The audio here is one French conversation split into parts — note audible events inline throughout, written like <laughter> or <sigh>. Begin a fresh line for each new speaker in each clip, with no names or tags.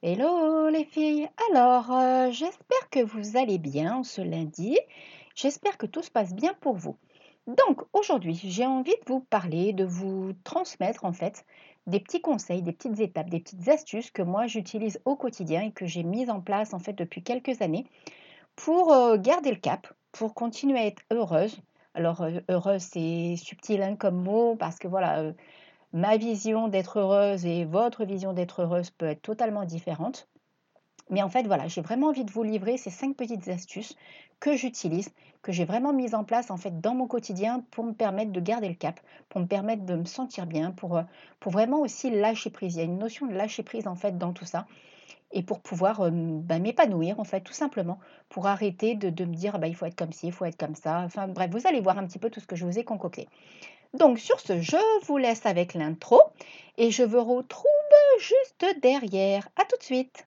Hello les filles. Alors, euh, j'espère que vous allez bien ce lundi. J'espère que tout se passe bien pour vous. Donc, aujourd'hui, j'ai envie de vous parler, de vous transmettre en fait des petits conseils, des petites étapes, des petites astuces que moi j'utilise au quotidien et que j'ai mises en place en fait depuis quelques années pour euh, garder le cap, pour continuer à être heureuse. Alors, heureuse, c'est subtil hein, comme mot parce que voilà, euh, ma vision d'être heureuse et votre vision d'être heureuse peut être totalement différente. Mais en fait, voilà, j'ai vraiment envie de vous livrer ces cinq petites astuces que j'utilise, que j'ai vraiment mises en place en fait dans mon quotidien pour me permettre de garder le cap, pour me permettre de me sentir bien, pour, pour vraiment aussi lâcher prise. Il y a une notion de lâcher prise en fait dans tout ça et pour pouvoir bah, m'épanouir en fait tout simplement pour arrêter de, me dire bah, il faut être comme ci, il faut être comme ça. Enfin bref, vous allez voir un petit peu tout ce que je vous ai concocté. Donc sur ce, je vous laisse avec l'intro et je vous retrouve juste derrière. À tout de suite.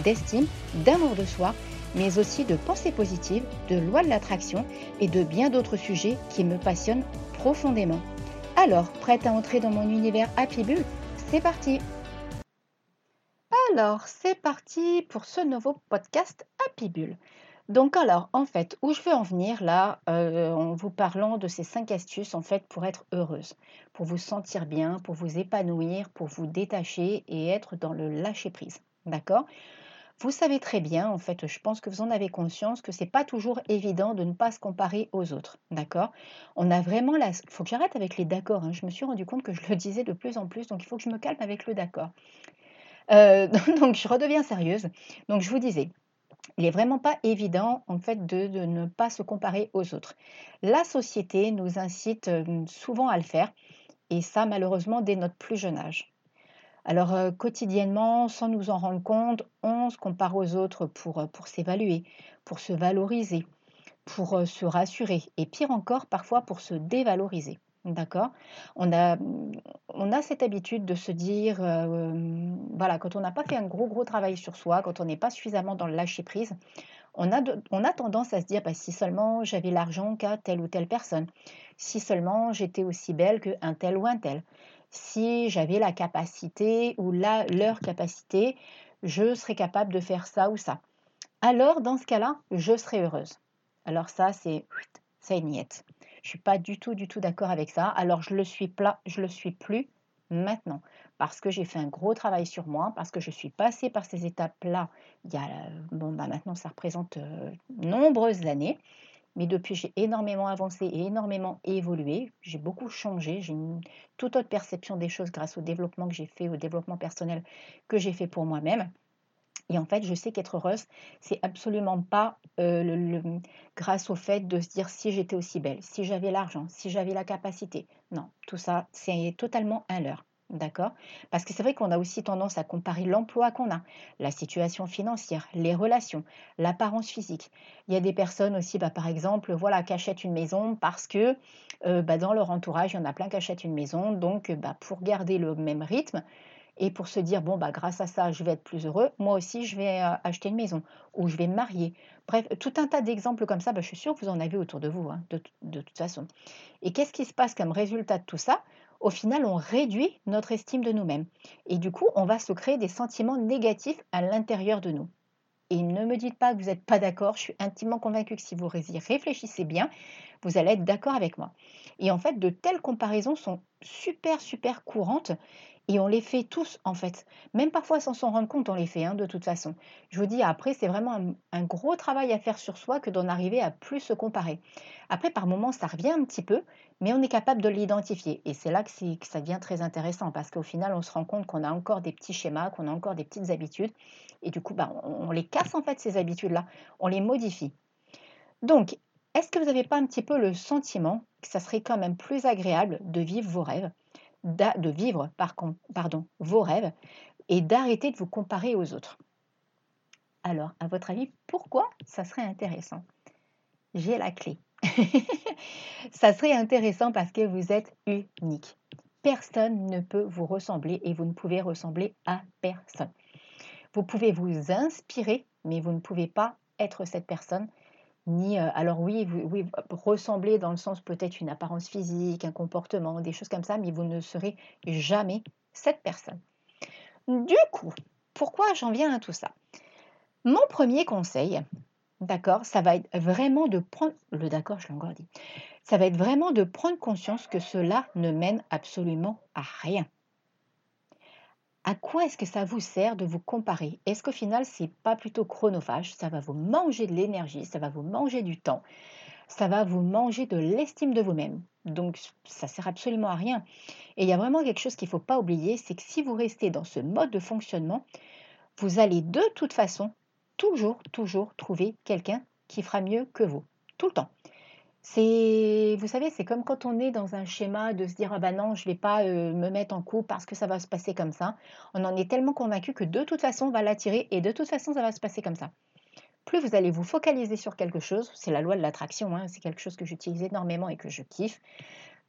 d'estime, d'amour de soi mais aussi de pensée positive, de loi de l'attraction et de bien d'autres sujets qui me passionnent profondément. Alors, prête à entrer dans mon univers Happy Bull C'est parti Alors, c'est parti pour ce nouveau podcast Happy Bull. Donc alors, en fait, où je veux en venir là, euh, en vous parlant de ces cinq astuces en fait pour être heureuse, pour vous sentir bien, pour vous épanouir, pour vous détacher et être dans le lâcher prise. D'accord? Vous savez très bien, en fait, je pense que vous en avez conscience, que c'est pas toujours évident de ne pas se comparer aux autres. D'accord? On a vraiment la. Il faut que j'arrête avec les d'accord. Hein. Je me suis rendu compte que je le disais de plus en plus, donc il faut que je me calme avec le d'accord. Euh, <laughs> donc je redeviens sérieuse. Donc je vous disais, il n'est vraiment pas évident en fait de, ne pas se comparer aux autres. La société nous incite euh, souvent à le faire, et ça malheureusement dès notre plus jeune âge. Alors euh, quotidiennement, sans nous en rendre compte, on se compare aux autres pour, euh, s'évaluer, pour se valoriser, pour euh, se rassurer et pire encore parfois pour se dévaloriser. D'accord? On a, cette habitude de se dire, voilà, quand on n'a pas fait un gros, gros travail sur soi, quand on n'est pas suffisamment dans le lâcher-prise, on a, on a tendance à se dire, bah, si seulement j'avais l'argent qu'à telle ou telle personne, si seulement j'étais aussi belle qu'un tel ou un tel, si j'avais la capacité ou la, leur capacité, je serais capable de faire ça ou ça. Alors, dans ce cas-là, je serais heureuse. Alors ça, c'est c'est niette. Je suis pas du tout, du tout d'accord avec ça. Alors, je le suis pas, je le suis plus maintenant parce que j'ai fait un gros travail sur moi, parce que je suis passée par ces étapes-là. Il y a, bon, bah maintenant, ça représente euh, nombreuses années. Mais depuis, j'ai énormément avancé et énormément évolué. J'ai beaucoup changé. J'ai une toute autre perception des choses grâce au développement que j'ai fait, au développement personnel que j'ai fait pour moi-même. Et en fait, je sais qu'être heureuse, c'est absolument pas euh, grâce au fait de se dire si j'étais aussi belle, si j'avais l'argent, si j'avais la capacité. Non, tout ça, c'est totalement un leurre. D'accord Parce que c'est vrai qu'on a aussi tendance à comparer l'emploi qu'on a, la situation financière, les relations, l'apparence physique. Il y a des personnes aussi, bah, par exemple, voilà, qui achètent une maison parce que euh, bah, dans leur entourage, il y en a plein qui achètent une maison. Donc, bah, pour garder le même rythme et pour se dire, bon, bah, grâce à ça, je vais être plus heureux, moi aussi, je vais euh, acheter une maison ou je vais me marier. Bref, tout un tas d'exemples comme ça, bah, je suis sûre que vous en avez autour de vous, hein, de, de toute façon. Et qu'est-ce qui se passe comme résultat de tout ça? Au final, on réduit notre estime de nous-mêmes. Et du coup, on va se créer des sentiments négatifs à l'intérieur de nous. Et ne me dites pas que vous n'êtes pas d'accord, je suis intimement convaincue que si vous y réfléchissez bien, vous allez être d'accord avec moi. Et en fait, de telles comparaisons sont super, super courantes Et on les fait tous, en fait. Même parfois sans s'en rendre compte, on les fait, hein, de toute façon. Je vous dis, après, c'est vraiment un, gros travail à faire sur soi que d'en arriver à plus se comparer. Après, par moments, ça revient un petit peu, mais on est capable de l'identifier. Et c'est là que, ça devient très intéressant, parce qu'au final, on se rend compte qu'on a encore des petits schémas, qu'on a encore des petites habitudes. Et du coup, bah, on, on les casse, en fait, ces habitudes-là. On les modifie. Donc, est-ce que vous n'avez pas un petit peu le sentiment que ça serait quand même plus agréable de vivre vos rêves, de vivre par pardon, vos rêves et d'arrêter de vous comparer aux autres Alors, à votre avis, pourquoi ça serait intéressant? J'ai la clé. <laughs> ça serait intéressant parce que vous êtes unique. Personne ne peut vous ressembler et vous ne pouvez ressembler à personne. Vous pouvez vous inspirer, mais vous ne pouvez pas être cette personne ni euh, alors oui, vous- oui, ressembler dans le sens peut-être une apparence physique, un comportement, des choses comme ça, mais vous ne serez jamais cette personne. Du coup, pourquoi j'en viens à tout ça? Mon premier conseil, d'accord, ça va être vraiment de prendre le d'accord, je l'ai encore dit. Ça va être vraiment de prendre conscience que cela ne mène absolument à rien. À quoi est-ce que ça vous sert de vous comparer? Est-ce qu'au final, c'est pas plutôt chronophage? Ça va vous manger de l'énergie, ça va vous manger du temps, ça va vous manger de l'estime de vous-même. Donc, ça sert absolument à rien. Et il y a vraiment quelque chose qu'il ne faut pas oublier, c'est que si vous restez dans ce mode de fonctionnement, vous allez de toute façon toujours, toujours trouver quelqu'un qui fera mieux que vous. Tout le temps. C'est, vous savez, c'est comme quand on est dans un schéma de se dire ah ben non, je vais pas me mettre en couple parce que ça va se passer comme ça. On en est tellement convaincu que de toute façon on va l'attirer et de toute façon ça va se passer comme ça. Plus vous allez vous focaliser sur quelque chose, c'est la loi de l'attraction, hein, c'est quelque chose que j'utilise énormément et que je kiffe.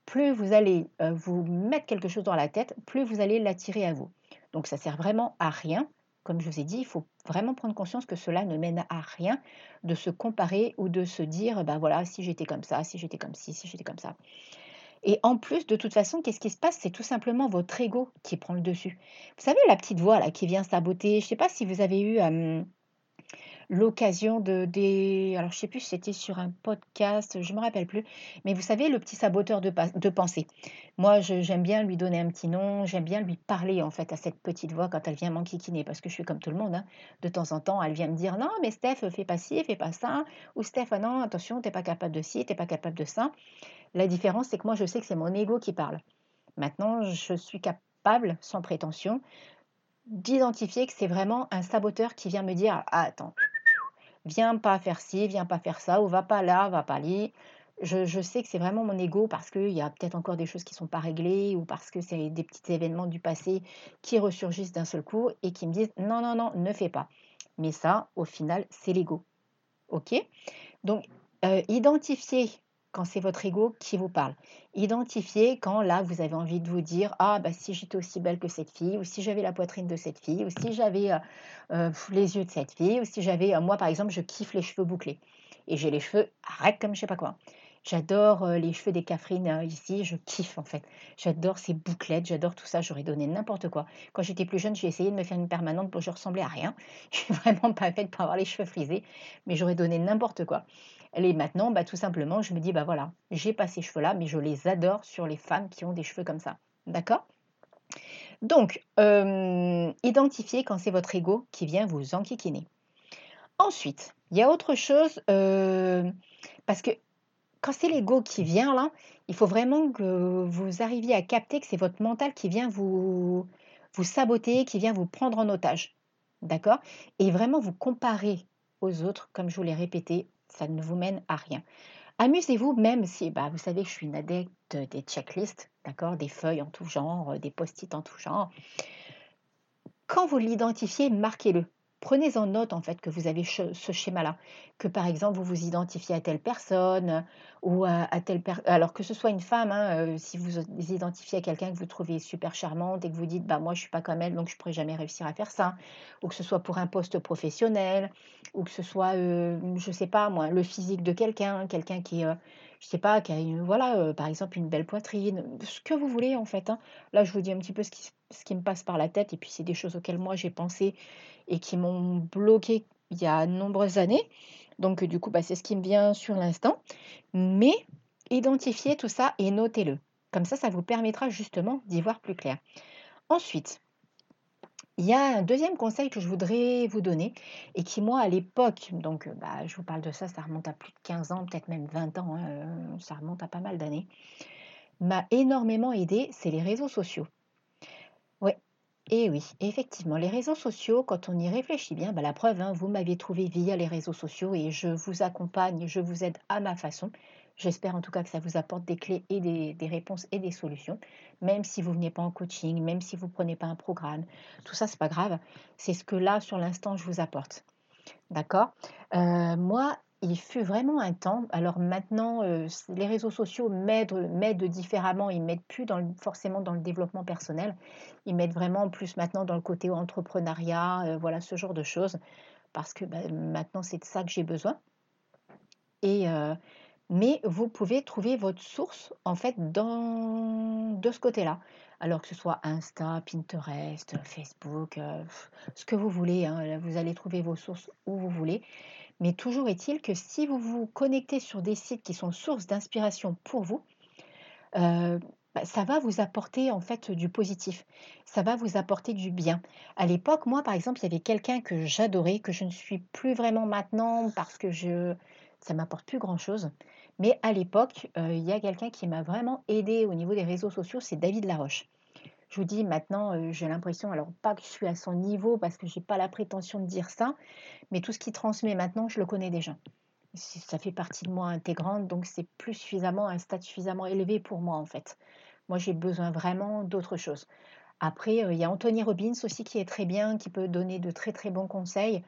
Plus vous allez vous mettre quelque chose dans la tête, plus vous allez l'attirer à vous. Donc ça sert vraiment à rien. Comme je vous ai dit, il faut vraiment prendre conscience que cela ne mène à rien de se comparer ou de se dire, bah voilà, si j'étais comme ça, si j'étais comme ci, si j'étais comme ça. Et en plus, de toute façon, qu'est-ce qui se passe? C'est tout simplement votre ego qui prend le dessus. Vous savez, la petite voix là qui vient saboter, je ne sais pas si vous avez eu l'occasion de des alors je sais plus si c'était sur un podcast, je me rappelle plus, mais vous savez le petit saboteur de, de pensée. Moi, j'aime bien lui donner un petit nom, j'aime bien lui parler en fait à cette petite voix quand elle vient m'enquiquiner, parce que je suis comme tout le monde, hein. De temps en temps, elle vient me dire non, mais Steph, fais pas ci, fais pas ça, ou Steph, ah non, attention, t'es pas capable de ci, t'es pas capable de ça. La différence, c'est que moi, je sais que c'est mon ego qui parle. Maintenant, je suis capable, sans prétention, d'identifier que c'est vraiment un saboteur qui vient me dire ah, attends viens pas faire ci, viens pas faire ça, ou va pas là, va pas là. Je, sais que c'est vraiment mon ego parce qu'il y a peut-être encore des choses qui ne sont pas réglées ou parce que c'est des petits événements du passé qui ressurgissent d'un seul coup et qui me disent non, non, non, ne fais pas. Mais ça, au final, c'est l'ego. OK? Donc, euh, identifiez quand c'est votre ego qui vous parle. Identifiez quand là, vous avez envie de vous dire Ah, bah si j'étais aussi belle que cette fille, ou si j'avais la poitrine de cette fille, ou si j'avais euh, euh, les yeux de cette fille, ou si j'avais, euh, moi par exemple, je kiffe les cheveux bouclés. Et j'ai les cheveux arrête comme je sais pas quoi. J'adore les cheveux des Catherine ici, je kiffe en fait. J'adore ces bouclettes, j'adore tout ça, j'aurais donné n'importe quoi. Quand j'étais plus jeune, j'ai essayé de me faire une permanente pour que je ressemblais à rien. <laughs> Je suis vraiment pas faite pour avoir les cheveux frisés, mais j'aurais donné n'importe quoi. Et maintenant, bah, tout simplement, je me dis, bah voilà, j'ai pas ces cheveux-là, mais je les adore sur les femmes qui ont des cheveux comme ça. D'accord? Donc, euh, identifiez quand c'est votre ego qui vient vous enquiquiner. Ensuite, il y a autre chose, euh, parce que quand c'est l'ego qui vient là, il faut vraiment que vous arriviez à capter que c'est votre mental qui vient vous, vous saboter, qui vient vous prendre en otage. D'accord? Et vraiment vous comparer aux autres, comme je vous l'ai répété, ça ne vous mène à rien. Amusez-vous même si, bah, vous savez que je suis une adepte des checklists, d'accord Des feuilles en tout genre, des post-it en tout genre. Quand vous l'identifiez, marquez-le. Prenez en note en fait que vous avez ce schéma-là, que par exemple vous vous identifiez à telle personne ou à, telle personne, alors que ce soit une femme, hein, euh, si vous vous identifiez à quelqu'un que vous trouvez super charmante et que vous dites bah moi je suis pas comme elle donc je pourrais jamais réussir à faire ça, ou que ce soit pour un poste professionnel, ou que ce soit euh, je sais pas moi le physique de quelqu'un, quelqu'un qui euh, je sais pas qui a une, voilà euh, par exemple une belle poitrine, ce que vous voulez en fait. hein. Là je vous dis un petit peu ce qui, ce qui me passe par la tête et puis c'est des choses auxquelles moi j'ai pensé et qui m'ont bloqué il y a de nombreuses années. Donc du coup, bah, c'est ce qui me vient sur l'instant. Mais identifiez tout ça et notez-le. Comme ça, ça vous permettra justement d'y voir plus clair. Ensuite, il y a un deuxième conseil que je voudrais vous donner et qui, moi, à l'époque, donc bah, je vous parle de ça, ça remonte à plus de 15 ans, peut-être même 20 ans, hein, euh, ça remonte à pas mal d'années, m'a énormément aidé, c'est les réseaux sociaux. Et oui, effectivement, les réseaux sociaux, quand on y réfléchit bien, bah, la preuve, hein, vous m'avez trouvé via les réseaux sociaux et je vous accompagne, je vous aide à ma façon. J'espère en tout cas que ça vous apporte des clés et des, réponses et des solutions, même si vous venez pas en coaching, même si vous ne prenez pas un programme. Tout ça, c'est pas grave. C'est ce que là, sur l'instant, je vous apporte. D'accord? Euh, Moi, il fut vraiment un temps. Alors maintenant, euh, les réseaux sociaux m'aident, différemment. Ils m'aident plus forcément dans le développement personnel. Ils m'aident vraiment plus maintenant dans le côté entrepreneuriat, euh, voilà ce genre de choses. Parce que bah, maintenant, c'est de ça que j'ai besoin. Et, mais vous pouvez trouver votre source en fait de ce côté-là. Alors que ce soit Insta, Pinterest, Facebook, euh, ce que vous voulez, hein, vous allez trouver vos sources où vous voulez. Mais toujours est-il que si vous vous connectez sur des sites qui sont sources d'inspiration pour vous, euh, bah, ça va vous apporter en fait du positif, ça va vous apporter du bien. À l'époque, moi par exemple, il y avait quelqu'un que j'adorais, que je ne suis plus vraiment maintenant parce que je, ça m'apporte plus grand-chose. Mais à l'époque, euh, il y a quelqu'un qui m'a vraiment aidé au niveau des réseaux sociaux, c'est David Laroche. Je vous dis maintenant, euh, j'ai l'impression, alors pas que je suis à son niveau parce que je n'ai pas la prétention de dire ça, mais tout ce qu'il transmet maintenant, je le connais déjà. Ça fait partie de moi intégrante, donc c'est plus suffisamment, un stade suffisamment élevé pour moi en fait. Moi, j'ai besoin vraiment d'autre chose. Après, euh, il y a Anthony Robbins aussi qui est très bien, qui peut donner de très très bons conseils.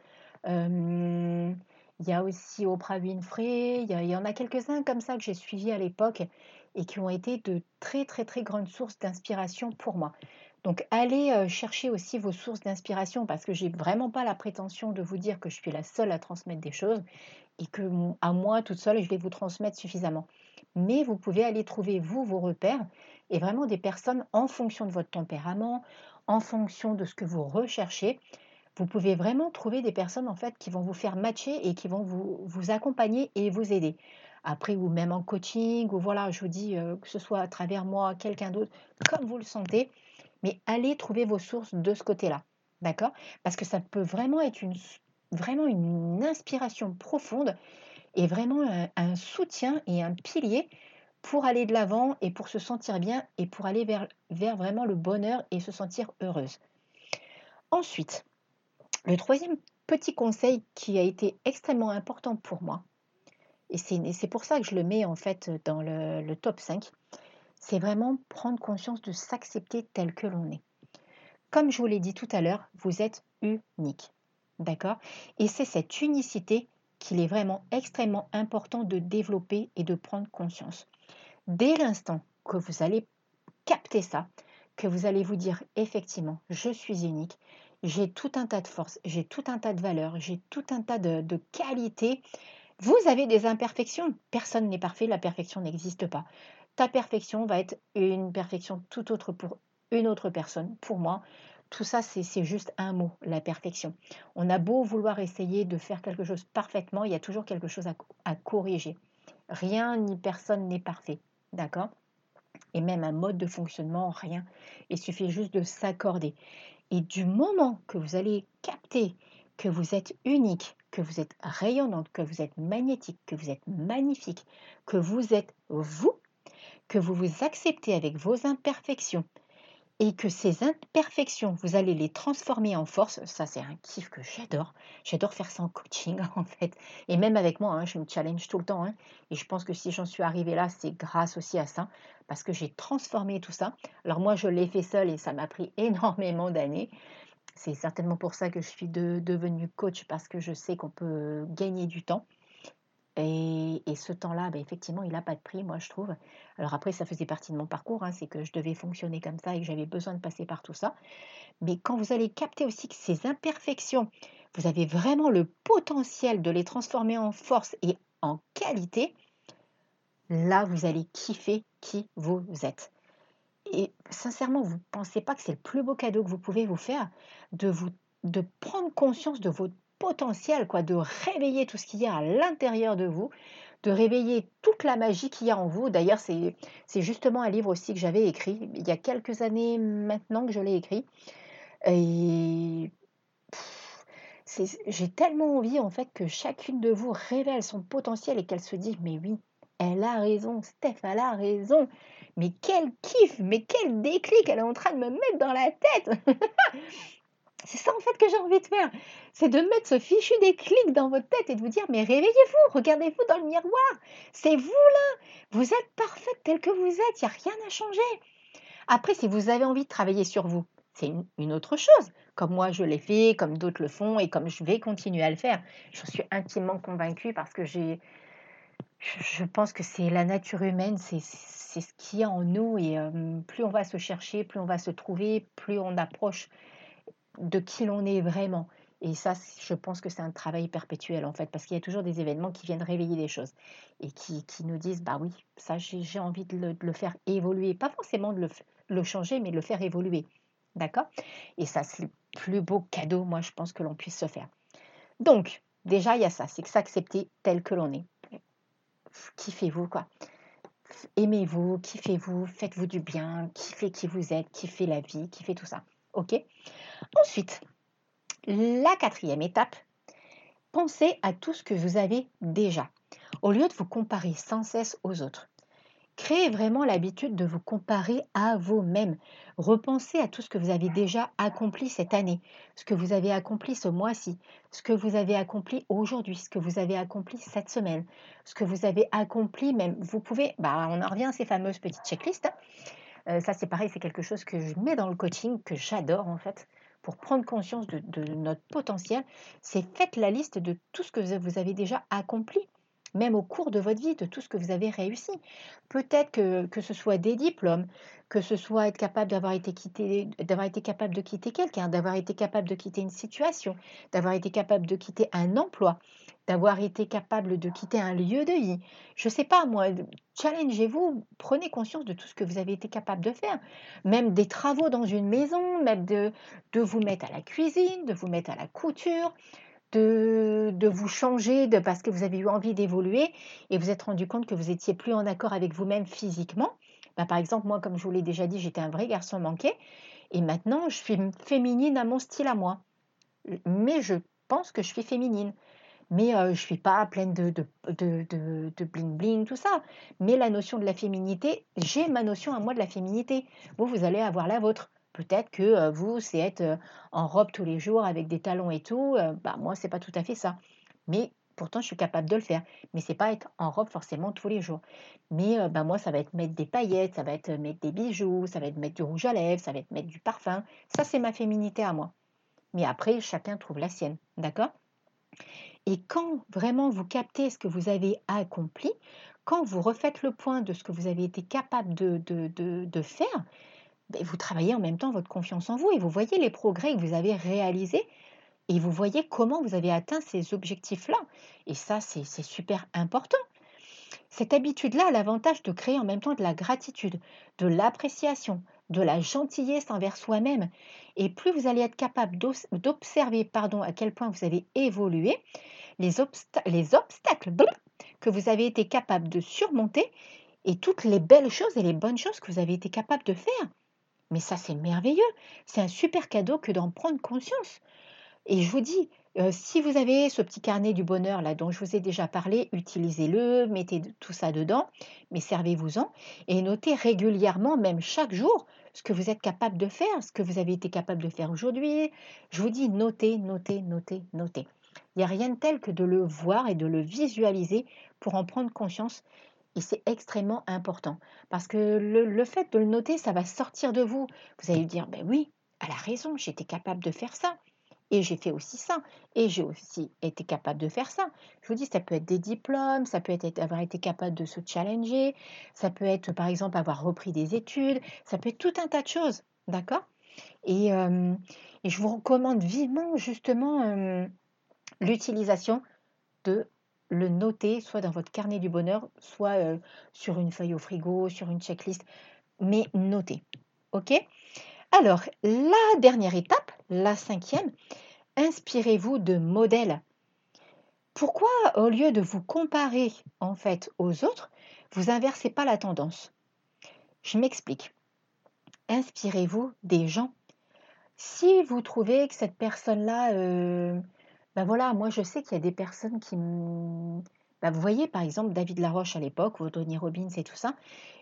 Il y a aussi Oprah Winfrey, il y en a quelques-uns comme ça que j'ai suivis à l'époque et qui ont été de très très très grandes sources d'inspiration pour moi. Donc allez euh, chercher aussi vos sources d'inspiration parce que j'ai vraiment pas la prétention de vous dire que je suis la seule à transmettre des choses et que à moi toute seule je vais vous transmettre suffisamment. Mais vous pouvez aller trouver vous vos repères et vraiment des personnes en fonction de votre tempérament, en fonction de ce que vous recherchez, vous pouvez vraiment trouver des personnes en fait qui vont vous faire matcher et qui vont vous, vous accompagner et vous aider. Après, ou même en coaching, ou voilà, je vous dis euh, que ce soit à travers moi, quelqu'un d'autre, comme vous le sentez, mais allez trouver vos sources de ce côté-là. D'accord? Parce que ça peut vraiment être une, vraiment une inspiration profonde et vraiment un, soutien et un pilier pour aller de l'avant et pour se sentir bien et pour aller vers, vers vraiment le bonheur et se sentir heureuse. Ensuite, le troisième petit conseil qui a été extrêmement important pour moi, et c'est pour ça que je le mets en fait dans le, top 5, c'est vraiment prendre conscience de s'accepter tel que l'on est. Comme je vous l'ai dit tout à l'heure, vous êtes unique. D'accord? Et c'est cette unicité qu'il est vraiment extrêmement important de développer et de prendre conscience. Dès l'instant que vous allez capter ça, que vous allez vous dire effectivement, je suis unique, j'ai tout un tas de forces, j'ai tout un tas de valeurs, j'ai tout un tas de, qualités. Vous avez des imperfections. Personne n'est parfait, la perfection n'existe pas. Ta perfection va être une perfection tout autre pour une autre personne. Pour moi, tout ça, c'est juste un mot, la perfection. On a beau vouloir essayer de faire quelque chose parfaitement, il y a toujours quelque chose à, corriger. Rien ni personne n'est parfait. D'accord? Et même un mode de fonctionnement, rien. Il suffit juste de s'accorder. Et du moment que vous allez capter que vous êtes unique, que vous êtes rayonnante, que vous êtes magnétique, que vous êtes magnifique, que vous êtes vous, que vous vous acceptez avec vos imperfections, et que ces imperfections, vous allez les transformer en force. Ça, c'est un kiff que j'adore. J'adore faire ça en coaching, <laughs> en fait. Et même avec moi, hein, je me challenge tout le temps. Hein. et je pense que si j'en suis arrivée là, c'est grâce aussi à ça, parce que j'ai transformé tout ça. Alors moi, je l'ai fait seule et ça m'a pris <laughs> énormément d'années. C'est certainement pour ça que je suis devenue coach, parce que je sais qu'on peut gagner du temps. Et, ce temps-là, ben, effectivement, il n'a pas de prix, moi, je trouve. Alors après, ça faisait partie de mon parcours, hein, c'est que je devais fonctionner comme ça et que j'avais besoin de passer par tout ça. Mais quand vous allez capter aussi que ces imperfections, vous avez vraiment le potentiel de les transformer en force et en qualité, là, vous allez kiffer qui vous êtes. Et sincèrement, vous ne pensez pas que c'est le plus beau cadeau que vous pouvez vous faire de, vous, de prendre conscience de votre potentiel, quoi, de réveiller tout ce qu'il y a à l'intérieur de vous, de réveiller toute la magie qu'il y a en vous. D'ailleurs, c'est justement un livre aussi que j'avais écrit il y a quelques années maintenant que je l'ai écrit. Et j'ai tellement envie en fait que chacune de vous révèle son potentiel et qu'elle se dise mais oui, elle a raison, Steph, elle a raison. Mais quel kiff, mais quel déclic elle est en train de me mettre dans la tête. <laughs> C'est ça en fait que j'ai envie de faire. C'est de mettre ce fichu déclic dans votre tête et de vous dire mais réveillez-vous, regardez-vous dans le miroir. C'est vous là. Vous êtes parfaite telle que vous êtes, il n'y a rien à changer. Après, si vous avez envie de travailler sur vous, c'est une, autre chose. Comme moi je l'ai fait, comme d'autres le font et comme je vais continuer à le faire. Je suis intimement convaincue parce que j'ai, je pense que c'est la nature humaine, c'est ce qu'il y a en nous et plus on va se chercher, plus on va se trouver, plus on approche de qui l'on est vraiment. Et ça, je pense que c'est un travail perpétuel en fait, parce qu'il y a toujours des événements qui viennent réveiller des choses et qui, nous disent, bah oui, ça j'ai envie de le, faire évoluer, pas forcément de le, le changer, mais de le faire évoluer. D'accord? Et ça, c'est le plus beau cadeau, moi, je pense que l'on puisse se faire. Donc, déjà, il y a ça, c'est que s'accepter tel que l'on est. Kiffez-vous, quoi. Aimez-vous, kiffez-vous, faites-vous du bien, kiffez qui vous êtes, kiffez la vie, kiffez tout ça. OK? Ensuite, la quatrième étape, pensez à tout ce que vous avez déjà, au lieu de vous comparer sans cesse aux autres. Créez vraiment l'habitude de vous comparer à vous-même. Repensez à tout ce que vous avez déjà accompli cette année, ce que vous avez accompli ce mois-ci, ce que vous avez accompli aujourd'hui, ce que vous avez accompli cette semaine, ce que vous avez accompli même. Vous pouvez, bah, on en revient à ces fameuses petites checklists. Euh, ça, c'est pareil, c'est quelque chose que je mets dans le coaching, que j'adore en fait, pour prendre conscience de notre potentiel. C'est faites la liste de tout ce que vous avez déjà accompli même au cours de votre vie, de tout ce que vous avez réussi. Peut-être que, que ce soit des diplômes, que ce soit être capable d'avoir été, quitté, d'avoir été capable de quitter quelqu'un, d'avoir été capable de quitter une situation, d'avoir été capable de quitter un emploi, d'avoir été capable de quitter un lieu de vie. Je ne sais pas, moi, challengez-vous, prenez conscience de tout ce que vous avez été capable de faire. Même des travaux dans une maison, même de, de vous mettre à la cuisine, de vous mettre à la couture, de, vous changer de, parce que vous avez eu envie d'évoluer et vous êtes rendu compte que vous étiez plus en accord avec vous-même physiquement. Bah, par exemple, moi, comme je vous l'ai déjà dit, j'étais un vrai garçon manqué et maintenant je suis féminine à mon style à moi. Mais je pense que je suis féminine. Mais euh, je ne suis pas pleine de, bling bling, tout ça. Mais la notion de la féminité, j'ai ma notion à moi de la féminité. Vous, vous allez avoir la vôtre. Peut-être que vous, c'est être en robe tous les jours avec des talons et tout. bah, moi, c'est pas tout à fait ça. Mais pourtant, je suis capable de le faire. Mais c'est pas être en robe forcément tous les jours. Mais bah, moi, ça va être mettre des paillettes, ça va être mettre des bijoux, ça va être mettre du rouge à lèvres, ça va être mettre du parfum. Ça, c'est ma féminité à moi. Mais après, chacun trouve la sienne. D'accord? Et quand vraiment vous captez ce que vous avez accompli, quand vous refaites le point de ce que vous avez été capable de, de faire, ben, vous travaillez en même temps votre confiance en vous et vous voyez les progrès que vous avez réalisés et vous voyez comment vous avez atteint ces objectifs-là. Et ça, c'est super important. Cette habitude-là a l'avantage de créer en même temps de la gratitude, de l'appréciation, de la gentillesse envers soi-même. Et plus vous allez être capable d'observer à quel point vous avez évolué, les obstacles que vous avez été capable de surmonter et toutes les belles choses et les bonnes choses que vous avez été capable de faire. Mais ça, c'est merveilleux. C'est un super cadeau que d'en prendre conscience. Et je vous dis, euh, si vous avez ce petit carnet du bonheur là dont je vous ai déjà parlé, utilisez-le, mettez tout ça dedans, mais servez-vous-en et notez régulièrement, même chaque jour, ce que vous êtes capable de faire, ce que vous avez été capable de faire aujourd'hui. Je vous dis, notez, notez, notez, notez. Il n'y a rien de tel que de le voir et de le visualiser pour en prendre conscience et c'est extrêmement important parce que le, fait de le noter, ça va sortir de vous. Vous allez dire, ben oui, elle a raison, j'étais capable de faire ça. Et j'ai fait aussi ça. Et j'ai aussi été capable de faire ça. Je vous dis, ça peut être des diplômes, ça peut être avoir été capable de se challenger, ça peut être par exemple avoir repris des études, ça peut être tout un tas de choses. D'accord? Et, euh, et, je vous recommande vivement justement euh, l'utilisation de le noter, soit dans votre carnet du bonheur, soit sur une feuille au frigo, sur une checklist, mais notez. OK? Alors, la dernière étape, la cinquième, inspirez-vous de modèles. Pourquoi, au lieu de vous comparer en fait aux autres, vous inversez pas la tendance? Je m'explique. Inspirez-vous des gens. Si vous trouvez que cette personne-là, ben voilà, moi je sais qu'il y a des personnes qui me... ben vous voyez par exemple David Laroche à l'époque, ou Tony Robbins et tout ça,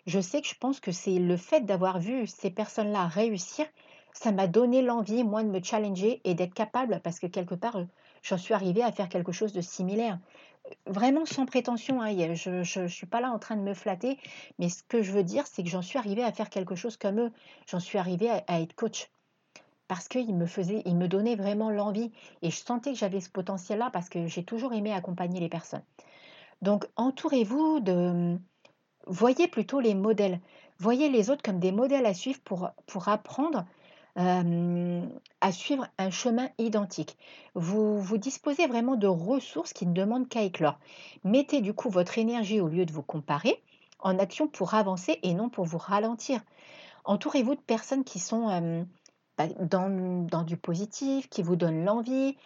je sais que je pense que c'est le fait d'avoir vu ces personnes-là réussir, ça m'a donné l'envie, moi, de me challenger et d'être capable, parce que quelque part, j'en suis arrivée à faire quelque chose de similaire. Vraiment sans prétention, hein, je ne suis pas là en train de me flatter, mais ce que je veux dire, c'est que j'en suis arrivée à faire quelque chose comme eux. J'en suis arrivée à, être coach parce qu'ils me faisaient, ils me donnaient vraiment l'envie et je sentais que j'avais ce potentiel-là parce que j'ai toujours aimé accompagner les personnes. Donc entourez-vous de, voyez plutôt les modèles, voyez les autres comme des modèles à suivre pour, pour apprendre à suivre un chemin identique. Vous, vous disposez vraiment de ressources qui ne demandent qu'à éclore. Mettez du coup votre énergie au lieu de vous comparer en action pour avancer et non pour vous ralentir. Entourez-vous de personnes qui sont bah, dans, du positif, qui vous donnent l'envie.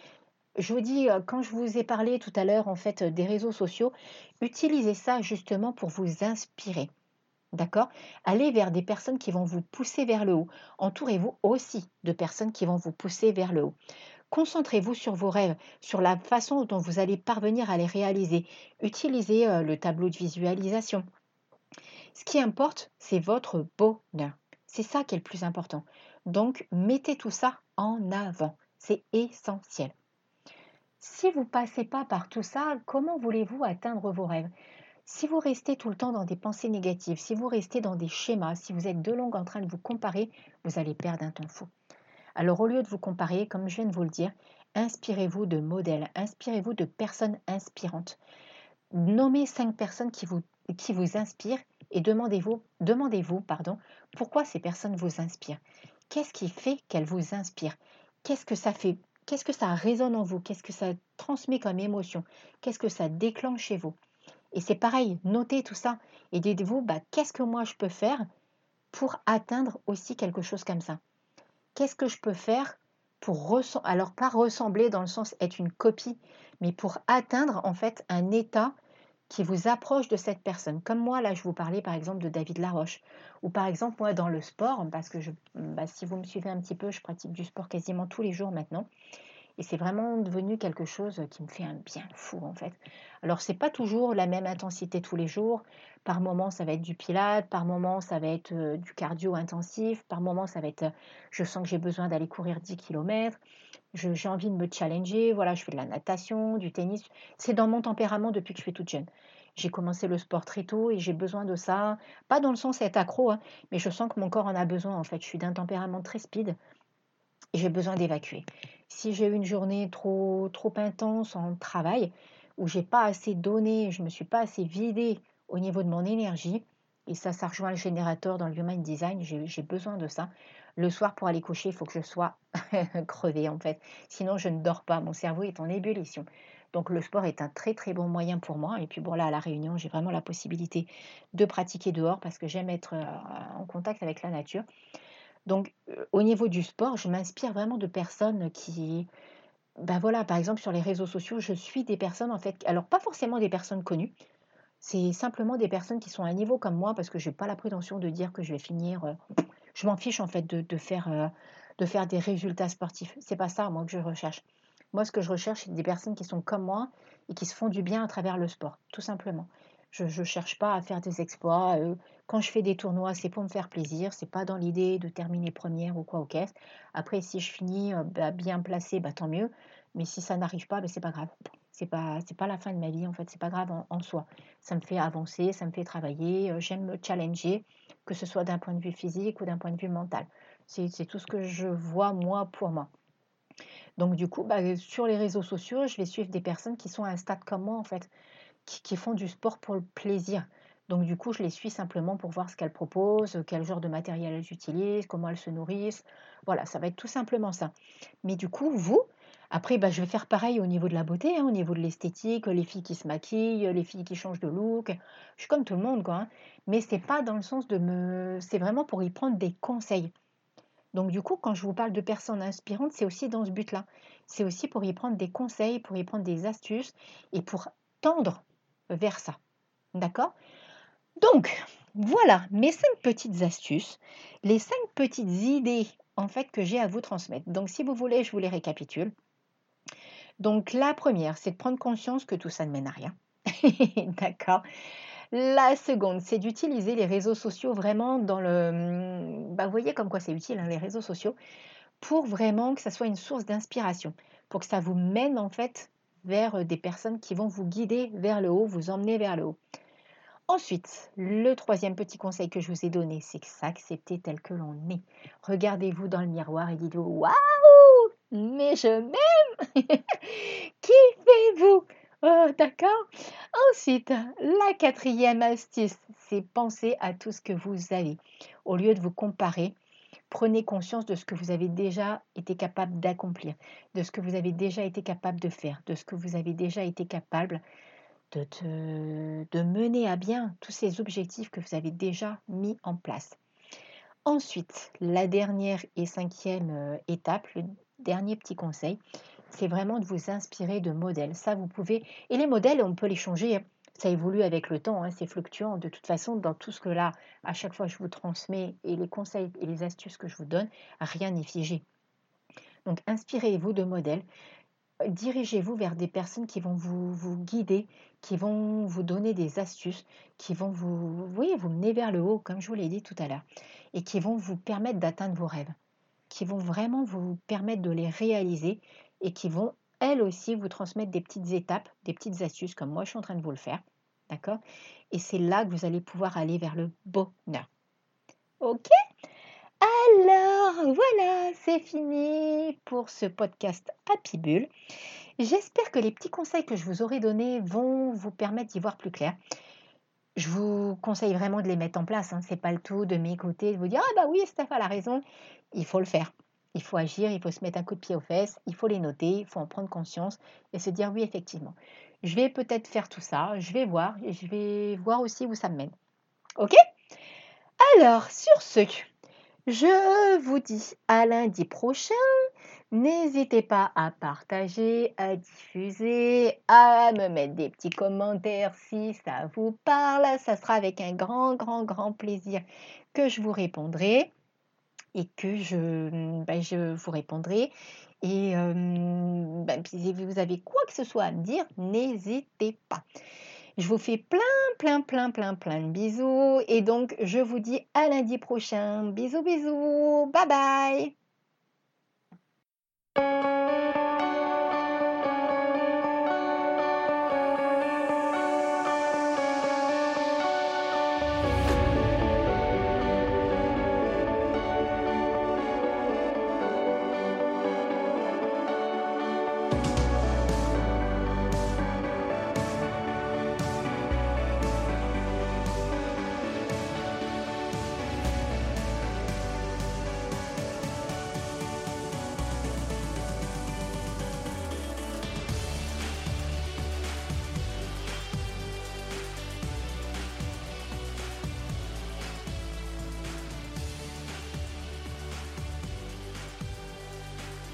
Je vous dis, quand je vous ai parlé tout à l'heure en fait des réseaux sociaux, utilisez ça justement pour vous inspirer. D'accord? Allez vers des personnes qui vont vous pousser vers le haut. Entourez-vous aussi de personnes qui vont vous pousser vers le haut. Concentrez-vous sur vos rêves, sur la façon dont vous allez parvenir à les réaliser. Utilisez euh, le tableau de visualisation. Ce qui importe, c'est votre bonheur. C'est ça qui est le plus important. Donc, mettez tout ça en avant. C'est essentiel. Si vous ne passez pas par tout ça, comment voulez-vous atteindre vos rêves? Si vous restez tout le temps dans des pensées négatives, si vous restez dans des schémas, si vous êtes de longue en train de vous comparer, vous allez perdre un temps fou. Alors au lieu de vous comparer, comme je viens de vous le dire, inspirez-vous de modèles, inspirez-vous de personnes inspirantes. Nommez cinq personnes qui vous, qui vous inspirent et demandez-vous, pardon, pourquoi ces personnes vous inspirent? Qu'est-ce qui fait qu'elles vous inspirent? Qu'est-ce que ça fait Qu'est-ce que ça résonne en vous? Qu'est-ce que ça transmet comme émotion? Qu'est-ce que ça déclenche chez vous? Et c'est pareil, notez tout ça et dites-vous, bah, qu'est-ce que moi je peux faire pour atteindre aussi quelque chose comme ça? Qu'est-ce que je peux faire pour ressembler, alors pas ressembler dans le sens être une copie, mais pour atteindre en fait un état qui vous approche de cette personne. Comme moi, là, je vous parlais par exemple de David Laroche, ou par exemple moi dans le sport, parce que bah, si vous me suivez un petit peu, je pratique du sport quasiment tous les jours maintenant. Et c'est vraiment devenu quelque chose qui me fait un bien fou en fait. Alors c'est pas toujours la même intensité tous les jours. Par moments ça va être du pilate, par moments ça va être euh, du cardio intensif, par moments ça va être je sens que j'ai besoin d'aller courir 10 km, j'ai envie de me challenger, voilà, je fais de la natation, du tennis. C'est dans mon tempérament depuis que je suis toute jeune. J'ai commencé le sport très tôt et j'ai besoin de ça. Pas dans le sens d'être accro, hein, mais je sens que mon corps en a besoin en fait. Je suis d'un tempérament très speed et j'ai besoin d'évacuer si j'ai eu une journée trop, trop intense en travail, où j'ai pas assez donné, je me suis pas assez vidé au niveau de mon énergie, et ça, ça rejoint le générateur dans le Human Design, j'ai besoin de ça. Le soir, pour aller coucher, il faut que je sois <laughs> crevée, en fait. Sinon, je ne dors pas. Mon cerveau est en ébullition. Donc, le sport est un très, très bon moyen pour moi. Et puis, bon, là, à La Réunion, j'ai vraiment la possibilité de pratiquer dehors parce que j'aime être euh, en contact avec la nature. Donc, au niveau du sport, je m'inspire vraiment de personnes qui, ben voilà, par exemple sur les réseaux sociaux, je suis des personnes en fait, alors pas forcément des personnes connues, c'est simplement des personnes qui sont à niveau comme moi parce que je n'ai pas la prétention de dire que je vais finir, je m'en fiche en fait de, faire, de faire des résultats sportifs. C'est pas ça moi que je recherche. Moi, ce que je recherche, c'est des personnes qui sont comme moi et qui se font du bien à travers le sport, tout simplement. Je ne cherche pas à faire des exploits. Quand je fais des tournois, c'est pour me faire plaisir. C'est pas dans l'idée de terminer première ou quoi au caisse. Après, si je finis bah, bien placé, bah, tant mieux. Mais si ça n'arrive pas, bah, c'est pas grave. C'est pas, pas la fin de ma vie en fait. C'est pas grave en, soi. Ça me fait avancer, ça me fait travailler. J'aime me challenger, que ce soit d'un point de vue physique ou d'un point de vue mental. C'est, tout ce que je vois moi pour moi. Donc du coup, sur les réseaux sociaux, je vais suivre des personnes qui sont à un stade comme moi en fait qui, font du sport pour le plaisir. Donc du coup, je les suis simplement pour voir ce qu'elles proposent, quel genre de matériel elles utilisent, comment elles se nourrissent. Voilà, ça va être tout simplement ça. Mais du coup, vous, après, bah, je vais faire pareil au niveau de la beauté, hein, au niveau de l'esthétique, les filles qui se maquillent, les filles qui changent de look. Je suis comme tout le monde, quoi. Hein. Mais c'est pas dans le sens de me... C'est vraiment pour y prendre des conseils. Donc du coup, quand je vous parle de personnes inspirantes, c'est aussi dans ce but-là. C'est aussi pour y prendre des conseils, pour y prendre des astuces et pour tendre vers ça. D'accord? Donc, voilà mes cinq petites astuces, les cinq petites idées en fait que j'ai à vous transmettre. Donc si vous voulez, je vous les récapitule. Donc la première, c'est de prendre conscience que tout ça ne mène à rien. <laughs> D'accord? La seconde, c'est d'utiliser les réseaux sociaux vraiment dans le... Bah, vous voyez comme quoi c'est utile, hein, les réseaux sociaux, pour vraiment que ça soit une source d'inspiration, pour que ça vous mène en fait vers euh, des personnes qui vont vous guider vers le haut, vous emmener vers le haut. Ensuite, le troisième petit conseil que je vous ai donné, c'est que s'accepter tel que l'on est. Regardez-vous dans le miroir et dites-vous Waouh Mais je m'aime <laughs> Kiffez-vous Oh, d'accord Ensuite, la quatrième astuce, c'est penser à tout ce que vous avez. Au lieu de vous comparer, prenez conscience de ce que vous avez déjà été capable d'accomplir, de ce que vous avez déjà été capable de faire, de ce que vous avez déjà été capable de, mener à bien tous ces objectifs que vous avez déjà mis en place. Ensuite, la dernière et cinquième euh, étape, le dernier petit conseil, c'est vraiment de vous inspirer de modèles. Ça, vous pouvez. Et les modèles, on peut les changer. Hein. Ça évolue avec le temps, hein, c'est fluctuant. De toute façon, dans tout ce que là, à chaque fois, je vous transmets et les conseils et les astuces que je vous donne, rien n'est figé. Donc, inspirez-vous de modèles dirigez-vous vers des personnes qui vont vous, vous, guider, qui vont vous donner des astuces, qui vont vous, vous, vous mener vers le haut, comme je vous l'ai dit tout à l'heure, et qui vont vous permettre d'atteindre vos rêves, qui vont vraiment vous permettre de les réaliser et qui vont, elles aussi, vous transmettre des petites étapes, des petites astuces, comme moi je suis en train de vous le faire. D'accord? Et c'est là que vous allez pouvoir aller vers le bonheur. Ok? Alors voilà, c'est fini pour ce podcast Happy Bull. J'espère que les petits conseils que je vous aurai donnés vont vous permettre d'y voir plus clair. Je vous conseille vraiment de les mettre en place. Hein. Ce n'est pas le tout de m'écouter, de vous dire Ah bah oui, Steph a raison. Il faut le faire. Il faut agir, il faut se mettre un coup de pied aux fesses, il faut les noter, il faut en prendre conscience et se dire oui, effectivement. Je vais peut-être faire tout ça, je vais voir je vais voir aussi où ça me mène. Ok? Alors, sur ce, je vous dis à lundi prochain. N'hésitez pas à partager, à diffuser, à me mettre des petits commentaires si ça vous parle. Ça sera avec un grand, grand, grand plaisir que je vous répondrai et que je, ben, vous répondrai. Et ben, si vous avez quoi que ce soit à me dire, n'hésitez pas. Je vous fais plein, plein, plein, plein, plein de bisous. Et donc, je vous dis à lundi prochain. Bisous, bisous. Bye bye.